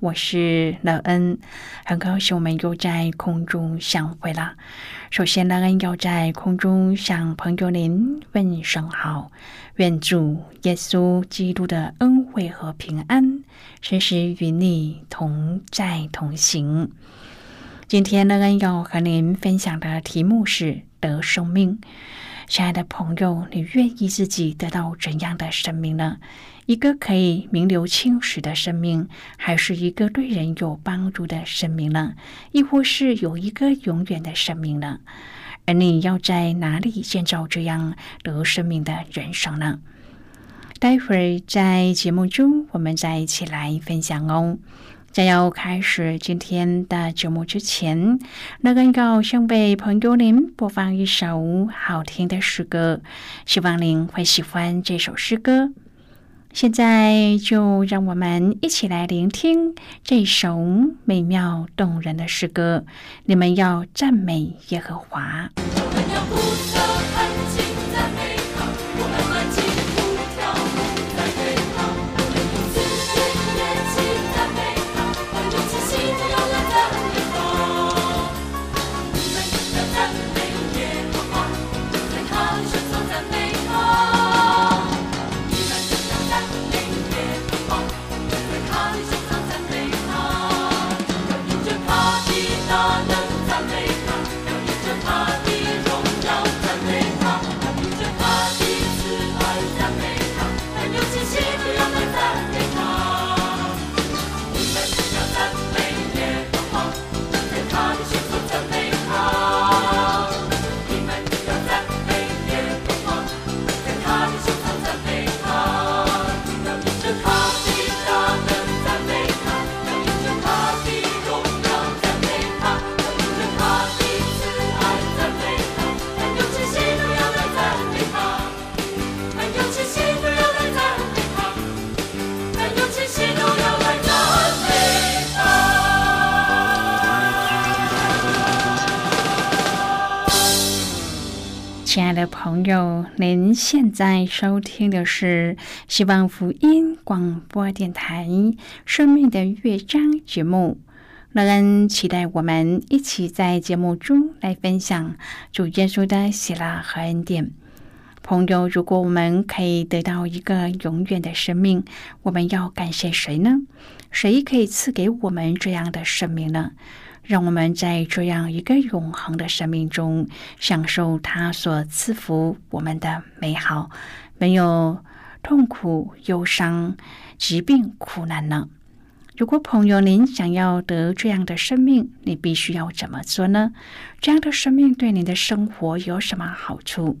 我是乐恩，很高兴我们又在空中相会了。首先，乐恩要在空中向朋友您问声好，愿主耶稣基督的恩惠和平安时时与你同在同行。今天，乐恩要和您分享的题目是得生命。亲爱的朋友，你愿意自己得到怎样的生命呢？一个可以名留青史的生命，还是一个对人有帮助的生命呢？亦或是有一个永远的生命呢？而你要在哪里建造这样得生命的人生呢？待会儿在节目中，我们再一起来分享哦。在要开始今天的节目之前，那个要先为朋友您播放一首好听的诗歌，希望您会喜欢这首诗歌。现在就让我们一起来聆听这首美妙动人的诗歌。你们要赞美耶和华。的朋友，您现在收听的是希望福音广播电台《生命的乐章》节目。乐恩期待我们一起在节目中来分享主耶稣的喜乐和恩典。朋友，如果我们可以得到一个永远的生命，我们要感谢谁呢？谁可以赐给我们这样的生命呢？让我们在这样一个永恒的生命中，享受他所赐福我们的美好，没有痛苦、忧伤、疾病、苦难呢？如果朋友您想要得这样的生命，你必须要怎么做呢？这样的生命对你的生活有什么好处？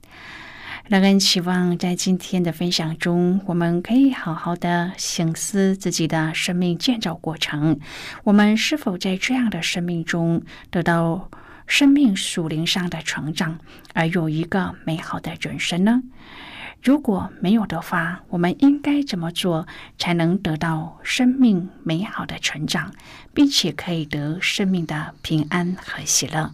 乐恩期望在今天的分享中，我们可以好好的醒思自己的生命建造过程。我们是否在这样的生命中得到生命属灵上的成长，而有一个美好的人生呢？如果没有的话，我们应该怎么做才能得到生命美好的成长，并且可以得生命的平安和喜乐？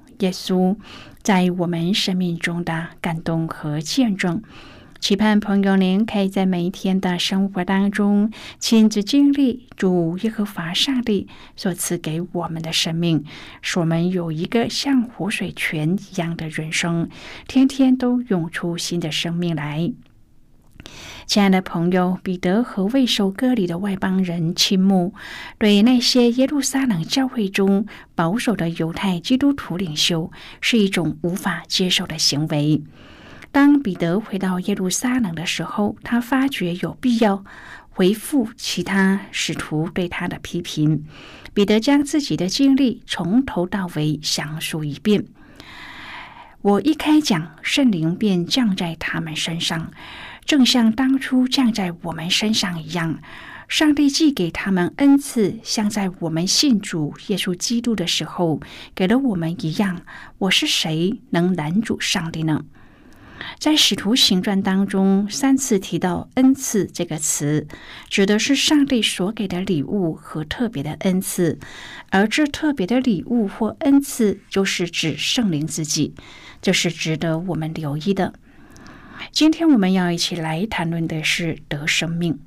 耶稣在我们生命中的感动和见证。期盼朋友您可以在每一天的生活当中亲自经历主耶和华上帝所赐给我们的生命，使我们有一个像活水泉一样的人生，天天都涌出新的生命来。亲爱的朋友，彼得和未受割礼的外邦人倾慕，对那些耶路撒冷教会中保守的犹太基督徒领袖是一种无法接受的行为。当彼得回到耶路撒冷的时候，他发觉有必要回复其他使徒对他的批评。彼得将自己的经历从头到尾详述一遍。我一开讲，圣灵便降在他们身上，正像当初降在我们身上一样。上帝既给他们恩赐，像在我们信主耶稣基督的时候给了我们一样。我是谁能拦阻上帝呢？在使徒行传当中，三次提到“恩赐”这个词，指的是上帝所给的礼物和特别的恩赐，而这特别的礼物或恩赐，就是指圣灵自己，这是值得我们留意的。今天我们要一起来谈论的是得生命。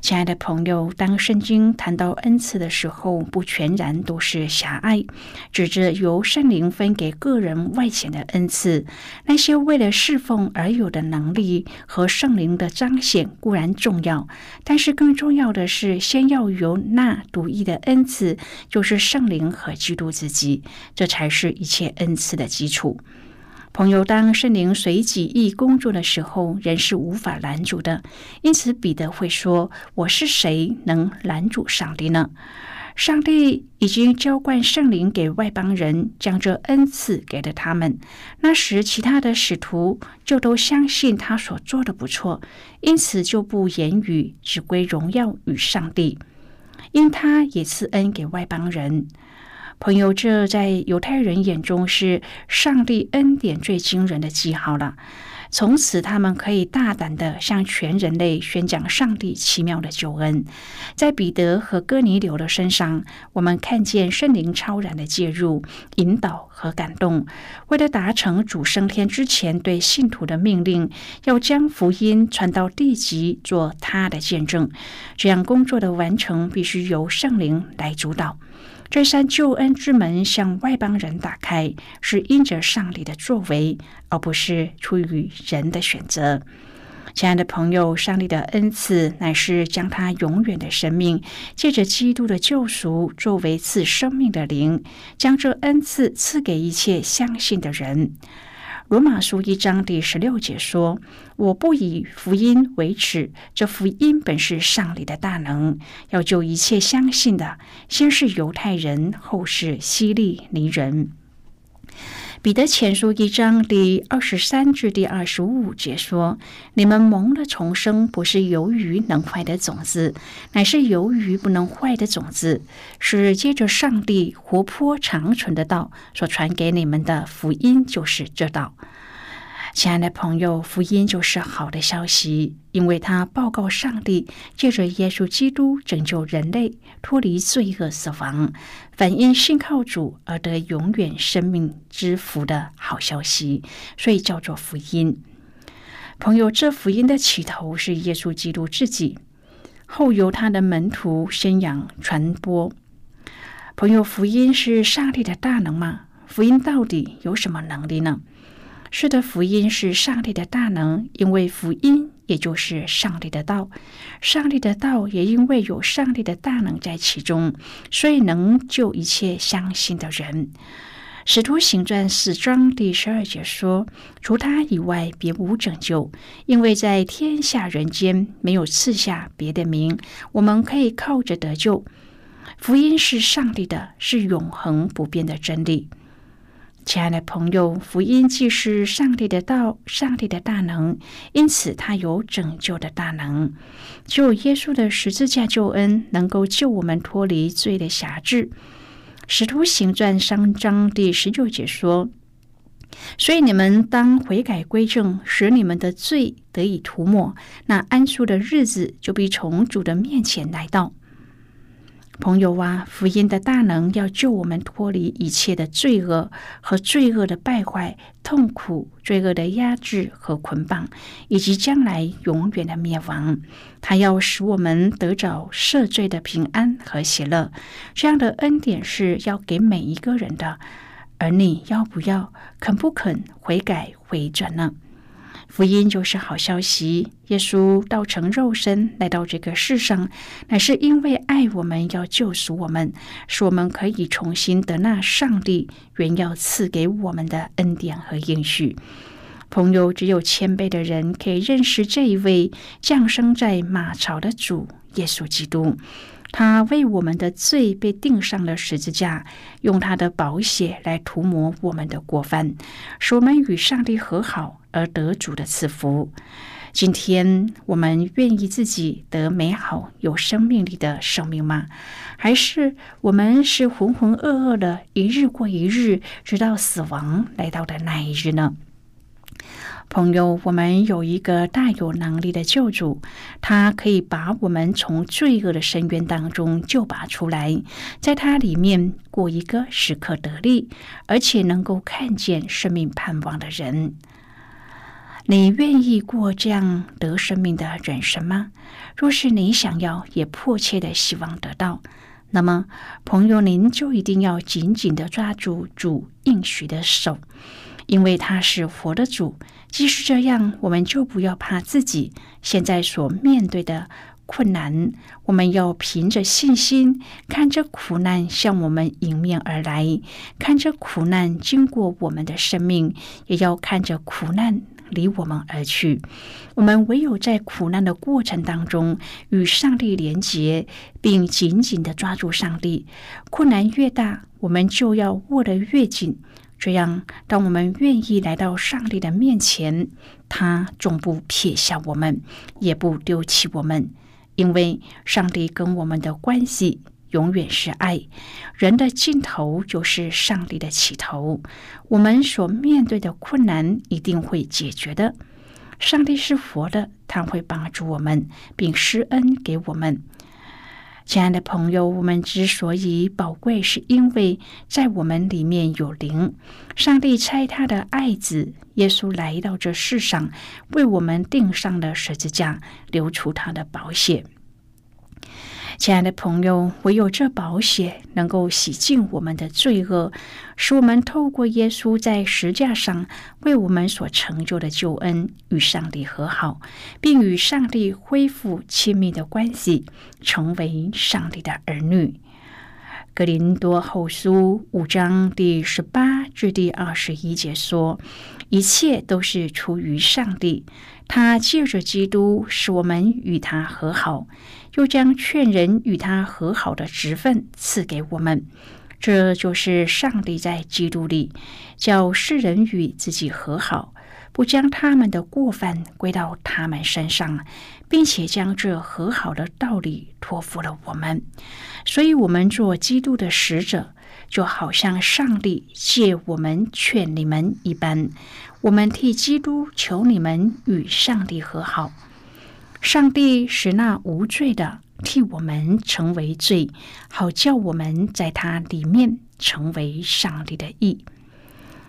亲爱的朋友，当圣经谈到恩赐的时候，不全然都是狭隘，指着由圣灵分给个人外显的恩赐。那些为了侍奉而有的能力和圣灵的彰显固然重要，但是更重要的是，先要有那独一的恩赐，就是圣灵和基督自己，这才是一切恩赐的基础。朋友，当圣灵随己意工作的时候，人是无法拦阻的。因此，彼得会说：“我是谁能拦阻上帝呢？”上帝已经浇灌圣灵给外邦人，将这恩赐给了他们。那时，其他的使徒就都相信他所做的不错，因此就不言语，只归荣耀与上帝，因他也赐恩给外邦人。朋友，这在犹太人眼中是上帝恩典最惊人的记号了。从此，他们可以大胆的向全人类宣讲上帝奇妙的救恩。在彼得和哥尼流的身上，我们看见圣灵超然的介入、引导和感动。为了达成主升天之前对信徒的命令，要将福音传到地极，做他的见证。这样工作的完成，必须由圣灵来主导。这扇救恩之门向外邦人打开，是因着上帝的作为，而不是出于人的选择。亲爱的朋友，上帝的恩赐乃是将他永远的生命，借着基督的救赎作为赐生命的灵，将这恩赐赐给一切相信的人。罗马书一章第十六节说：“我不以福音为耻，这福音本是上帝的大能，要救一切相信的，先是犹太人，后是希利尼人。”彼得前书一章第二十三至第二十五节说：“你们蒙了重生，不是由于能坏的种子，乃是由于不能坏的种子，是接着上帝活泼长存的道所传给你们的福音，就是这道。”亲爱的朋友，福音就是好的消息，因为它报告上帝借着耶稣基督拯救人类脱离罪恶死亡，反映信靠主而得永远生命之福的好消息，所以叫做福音。朋友，这福音的起头是耶稣基督自己，后由他的门徒宣扬传播。朋友，福音是上帝的大能吗？福音到底有什么能力呢？是的，福音是上帝的大能，因为福音也就是上帝的道。上帝的道也因为有上帝的大能在其中，所以能救一切相信的人。使徒行传四章第十二节说：“除他以外，别无拯救，因为在天下人间没有赐下别的名，我们可以靠着得救。”福音是上帝的，是永恒不变的真理。亲爱的朋友，福音既是上帝的道，上帝的大能，因此它有拯救的大能。只有耶稣的十字架救恩能够救我们脱离罪的辖制。使徒行传三章第十九节说：“所以你们当悔改归正，使你们的罪得以涂抹，那安舒的日子就必从主的面前来到。”朋友啊，福音的大能要救我们脱离一切的罪恶和罪恶的败坏、痛苦、罪恶的压制和捆绑，以及将来永远的灭亡。他要使我们得着赦罪的平安和喜乐。这样的恩典是要给每一个人的，而你要不要、肯不肯悔改回转呢？福音就是好消息。耶稣道成肉身来到这个世上，乃是因为爱我们，要救赎我们，使我们可以重新得那上帝原要赐给我们的恩典和应许。朋友，只有谦卑的人可以认识这一位降生在马槽的主耶稣基督。他为我们的罪被钉上了十字架，用他的宝血来涂抹我们的过犯，使我们与上帝和好。而得主的赐福。今天我们愿意自己得美好有生命力的生命吗？还是我们是浑浑噩噩的，一日过一日，直到死亡来到的那一日呢？朋友，我们有一个大有能力的救主，他可以把我们从罪恶的深渊当中救拔出来，在他里面过一个时刻得力，而且能够看见生命盼望的人。你愿意过这样得生命的人生吗？若是你想要，也迫切的希望得到，那么，朋友，您就一定要紧紧的抓住主应许的手，因为他是活的主。即使这样，我们就不要怕自己现在所面对的困难，我们要凭着信心，看着苦难向我们迎面而来，看着苦难经过我们的生命，也要看着苦难。离我们而去，我们唯有在苦难的过程当中与上帝连结，并紧紧的抓住上帝。困难越大，我们就要握得越紧。这样，当我们愿意来到上帝的面前，他总不撇下我们，也不丢弃我们，因为上帝跟我们的关系。永远是爱，人的尽头就是上帝的起头。我们所面对的困难一定会解决的。上帝是佛的，他会帮助我们，并施恩给我们。亲爱的朋友，我们之所以宝贵，是因为在我们里面有灵。上帝差他的爱子耶稣来到这世上，为我们钉上了十字架，流出他的宝血。亲爱的朋友，唯有这宝血能够洗净我们的罪恶，使我们透过耶稣在石架上为我们所成就的救恩，与上帝和好，并与上帝恢复亲密的关系，成为上帝的儿女。格林多后书五章第十八至第二十一节说：“一切都是出于上帝，他借着基督使我们与他和好。”又将劝人与他和好的职分赐给我们，这就是上帝在基督里叫世人与自己和好，不将他们的过犯归到他们身上，并且将这和好的道理托付了我们。所以，我们做基督的使者，就好像上帝借我们劝你们一般，我们替基督求你们与上帝和好。上帝使那无罪的替我们成为罪，好叫我们在他里面成为上帝的义。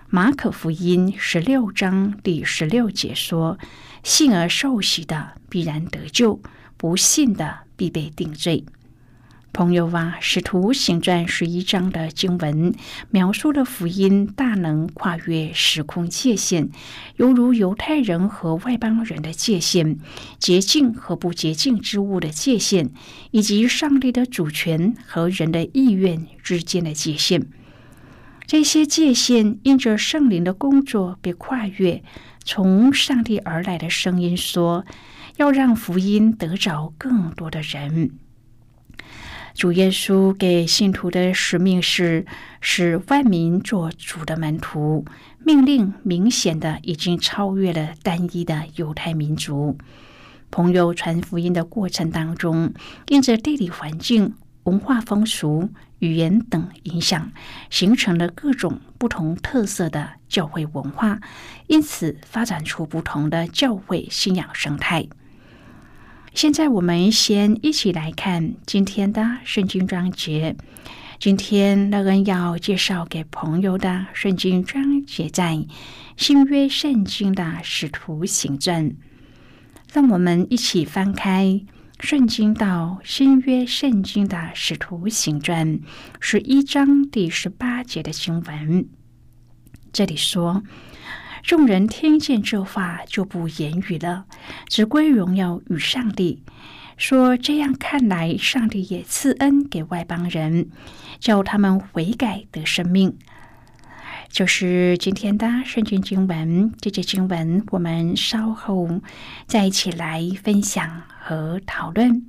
马可福音十六章第十六节说：“信而受洗的必然得救，不信的必被定罪。”朋友啊，《使徒行传》十一章的经文描述了福音大能跨越时空界限，犹如犹太人和外邦人的界限、洁净和不洁净之物的界限，以及上帝的主权和人的意愿之间的界限。这些界限因着圣灵的工作被跨越。从上帝而来的声音说：“要让福音得着更多的人。”主耶稣给信徒的使命是使万民做主的门徒，命令明显的已经超越了单一的犹太民族。朋友传福音的过程当中，因着地理环境、文化风俗、语言等影响，形成了各种不同特色的教会文化，因此发展出不同的教会信仰生态。现在我们先一起来看今天的圣经章节。今天乐恩要介绍给朋友的圣经章节在新约圣经的使徒行传。让我们一起翻开圣经到新约圣经的使徒行传十一章第十八节的经文。这里说。众人听见这话，就不言语了，只归荣耀与上帝。说这样看来，上帝也赐恩给外邦人，叫他们悔改得生命。就是今天的圣经经文，这节经文我们稍后再一起来分享和讨论。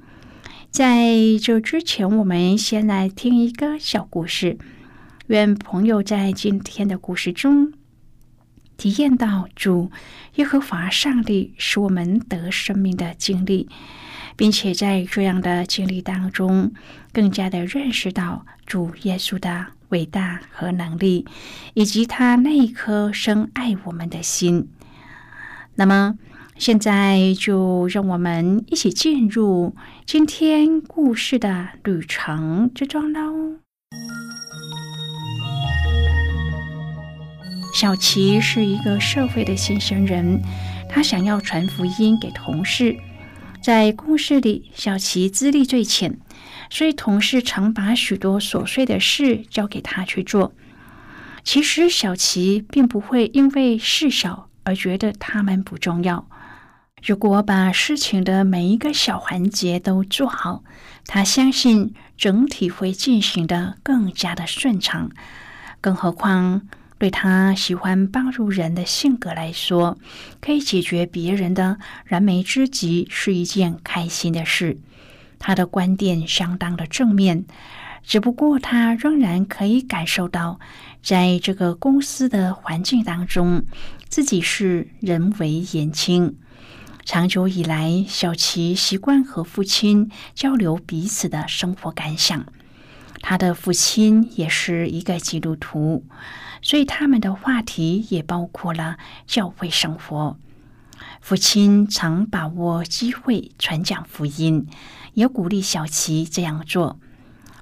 在这之前，我们先来听一个小故事。愿朋友在今天的故事中。体验到主耶和华上帝使我们得生命的经历，并且在这样的经历当中，更加的认识到主耶稣的伟大和能力，以及他那一颗深爱我们的心。那么，现在就让我们一起进入今天故事的旅程之中喽。小琪是一个社会的新生人，他想要传福音给同事。在公司里，小琪资历最浅，所以同事常把许多琐碎的事交给他去做。其实，小琪并不会因为事小而觉得他们不重要。如果把事情的每一个小环节都做好，他相信整体会进行的更加的顺畅。更何况，对他喜欢帮助人的性格来说，可以解决别人的燃眉之急是一件开心的事。他的观点相当的正面，只不过他仍然可以感受到，在这个公司的环境当中，自己是人微言轻。长久以来，小琪习惯和父亲交流彼此的生活感想。他的父亲也是一个基督徒。所以他们的话题也包括了教会生活。父亲常把握机会传讲福音，也鼓励小琪这样做。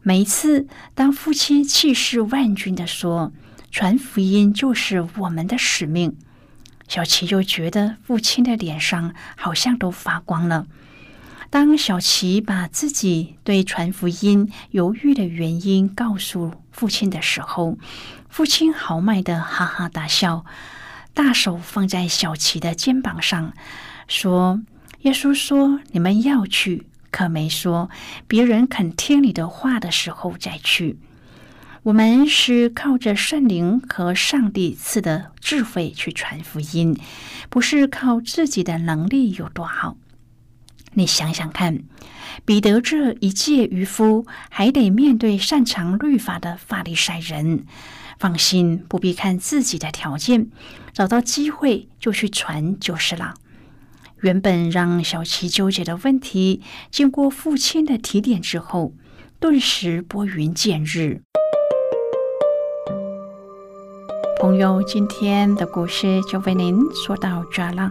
每一次当父亲气势万钧的说：“传福音就是我们的使命”，小琪就觉得父亲的脸上好像都发光了。当小琪把自己对传福音犹豫的原因告诉父亲的时候，父亲豪迈的哈哈大笑，大手放在小琪的肩膀上，说：“耶稣说你们要去，可没说别人肯听你的话的时候再去。我们是靠着圣灵和上帝赐的智慧去传福音，不是靠自己的能力有多好。”你想想看，彼得这一介渔夫，还得面对擅长律法的法利赛人。放心，不必看自己的条件，找到机会就去传就是了。原本让小琪纠结的问题，经过父亲的提点之后，顿时拨云见日。朋友，今天的故事就为您说到这了。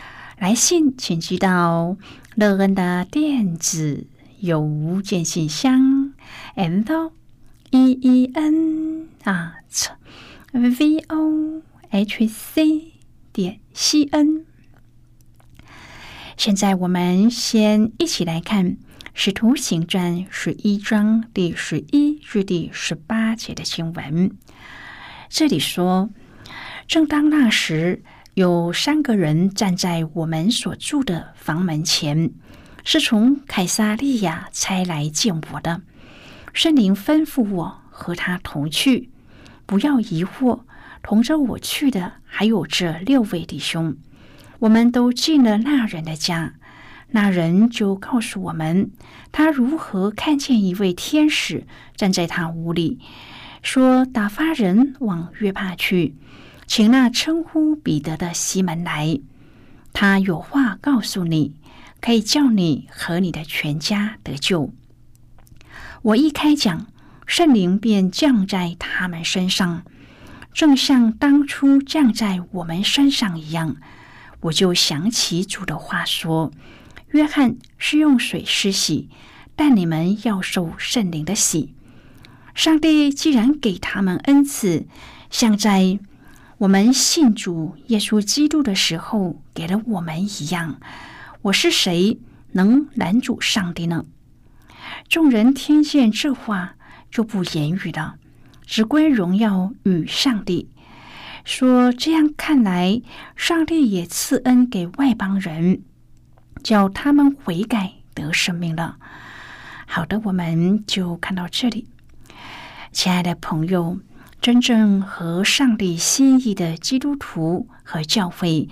来信请寄到乐恩的电子邮件信箱，and e e n at v o h c 点 c n。现在我们先一起来看使徒行传十一章第十一至第十八节的经文。这里说，正当那时，有三个人站在我们所住的房门前，是从凯撒利亚差来见我的。圣灵吩咐我和他同去，不要疑惑。同着我去的还有这六位弟兄。我们都进了那人的家，那人就告诉我们，他如何看见一位天使站在他屋里。说打发人往约帕去，请那称呼彼得的西门来，他有话告诉你，可以叫你和你的全家得救。我一开讲，圣灵便降在他们身上，正像当初降在我们身上一样。我就想起主的话说：“约翰是用水施洗，但你们要受圣灵的洗。”上帝既然给他们恩赐，像在我们信主耶稣基督的时候给了我们一样，我是谁能拦阻上帝呢？众人听见这话，就不言语了，只归荣耀与上帝。说这样看来，上帝也赐恩给外邦人，叫他们悔改得生命了。好的，我们就看到这里。亲爱的朋友，真正合上帝心意的基督徒和教会，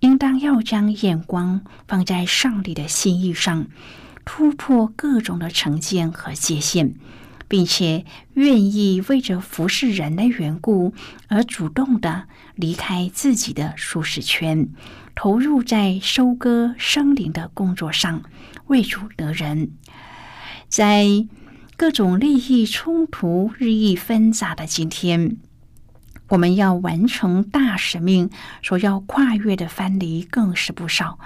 应当要将眼光放在上帝的心意上，突破各种的成见和界限，并且愿意为着服侍人的缘故而主动的离开自己的舒适圈，投入在收割生灵的工作上，为主得人，在。各种利益冲突日益纷杂的今天，我们要完成大使命，所要跨越的藩篱更是不少。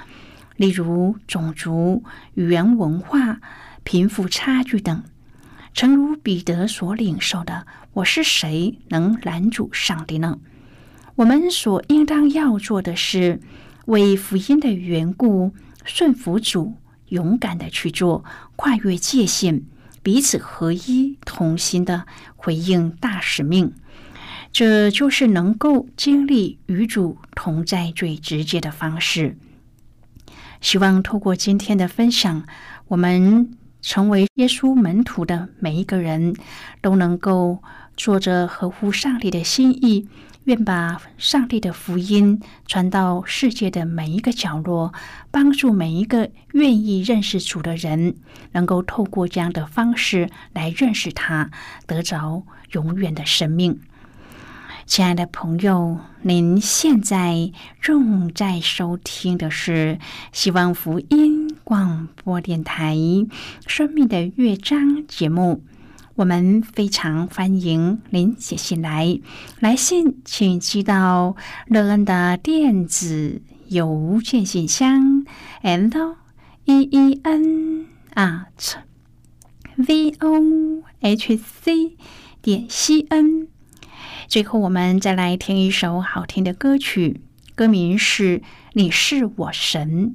例如种族、语言、文化、贫富差距等。诚如彼得所领受的：“我是谁，能拦阻上帝呢？”我们所应当要做的是，为福音的缘故顺服主，勇敢的去做，跨越界限。彼此合一、同心的回应大使命，这就是能够经历与主同在最直接的方式。希望透过今天的分享，我们成为耶稣门徒的每一个人都能够做着合乎上帝的心意。愿把上帝的福音传到世界的每一个角落，帮助每一个愿意认识主的人，能够透过这样的方式来认识他，得着永远的生命。亲爱的朋友，您现在正在收听的是希望福音广播电台《生命的乐章》节目。我们非常欢迎您写信来，来信请寄到乐恩的电子邮件信箱，l e e n at v o h c 点 c n。最后，我们再来听一首好听的歌曲，歌名是《你是我》。神